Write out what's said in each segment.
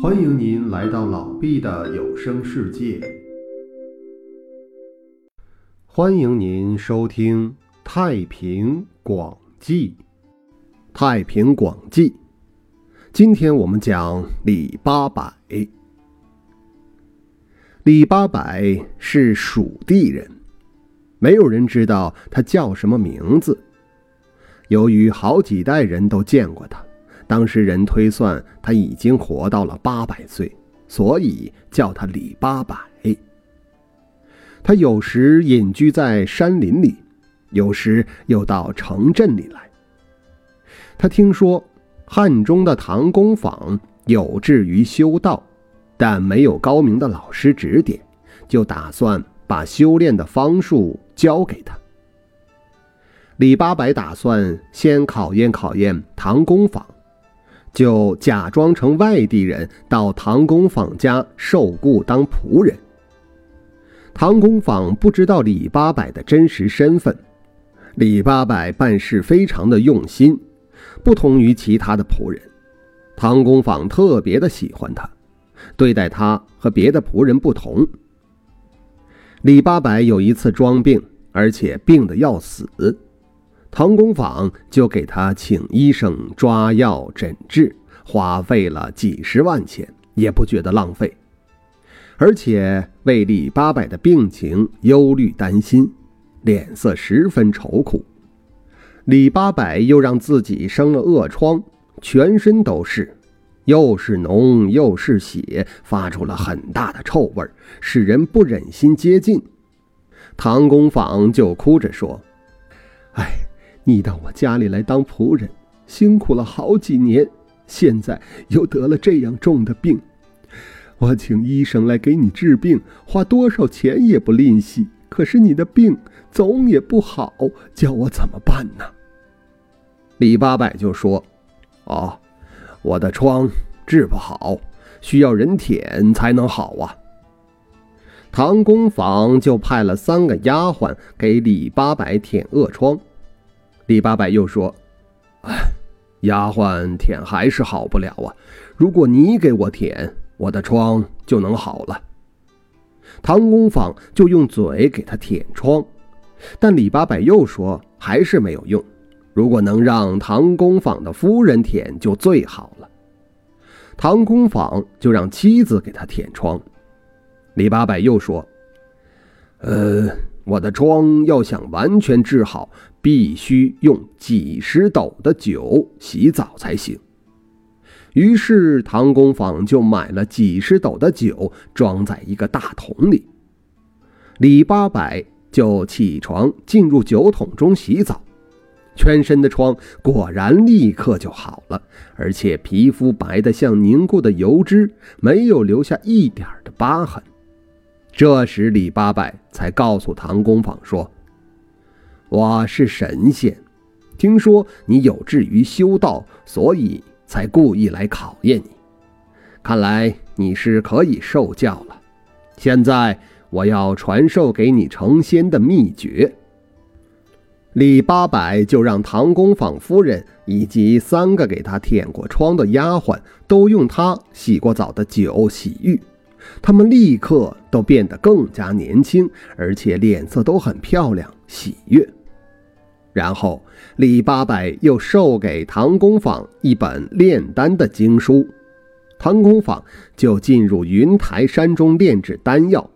欢迎您来到老毕的有声世界。欢迎您收听《太平广记》。《太平广记》，今天我们讲李八百。李八百是蜀地人，没有人知道他叫什么名字。由于好几代人都见过他。当时人推算他已经活到了八百岁，所以叫他李八百。他有时隐居在山林里，有时又到城镇里来。他听说汉中的唐公坊有志于修道，但没有高明的老师指点，就打算把修炼的方术教给他。李八百打算先考验考验唐公坊。就假装成外地人到唐公坊家受雇当仆人。唐公坊不知道李八百的真实身份，李八百办事非常的用心，不同于其他的仆人。唐公坊特别的喜欢他，对待他和别的仆人不同。李八百有一次装病，而且病得要死。唐公坊就给他请医生抓药诊治，花费了几十万钱，也不觉得浪费，而且为李八百的病情忧虑担心，脸色十分愁苦。李八百又让自己生了恶疮，全身都是，又是脓又是血，发出了很大的臭味，使人不忍心接近。唐公坊就哭着说：“哎。”你到我家里来当仆人，辛苦了好几年，现在又得了这样重的病，我请医生来给你治病，花多少钱也不吝惜。可是你的病总也不好，叫我怎么办呢？李八百就说：“哦，我的疮治不好，需要人舔才能好啊。”唐公坊就派了三个丫鬟给李八百舔恶疮。李八百又说：“哎，丫鬟舔还是好不了啊！如果你给我舔，我的疮就能好了。”唐公坊就用嘴给他舔疮，但李八百又说还是没有用。如果能让唐公坊的夫人舔，就最好了。唐公坊就让妻子给他舔疮。李八百又说：“呃。”我的疮要想完全治好，必须用几十斗的酒洗澡才行。于是唐公坊就买了几十斗的酒，装在一个大桶里。李八百就起床进入酒桶中洗澡，全身的疮果然立刻就好了，而且皮肤白得像凝固的油脂，没有留下一点的疤痕。这时，李八百才告诉唐公坊说：“我是神仙，听说你有志于修道，所以才故意来考验你。看来你是可以受教了。现在我要传授给你成仙的秘诀。”李八百就让唐公坊夫人以及三个给他舔过窗的丫鬟，都用他洗过澡的酒洗浴。他们立刻都变得更加年轻，而且脸色都很漂亮、喜悦。然后李八百又授给唐公坊一本炼丹的经书，唐公坊就进入云台山中炼制丹药，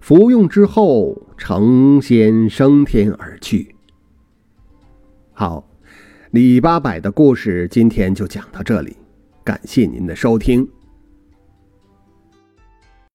服用之后成仙升天而去。好，李八百的故事今天就讲到这里，感谢您的收听。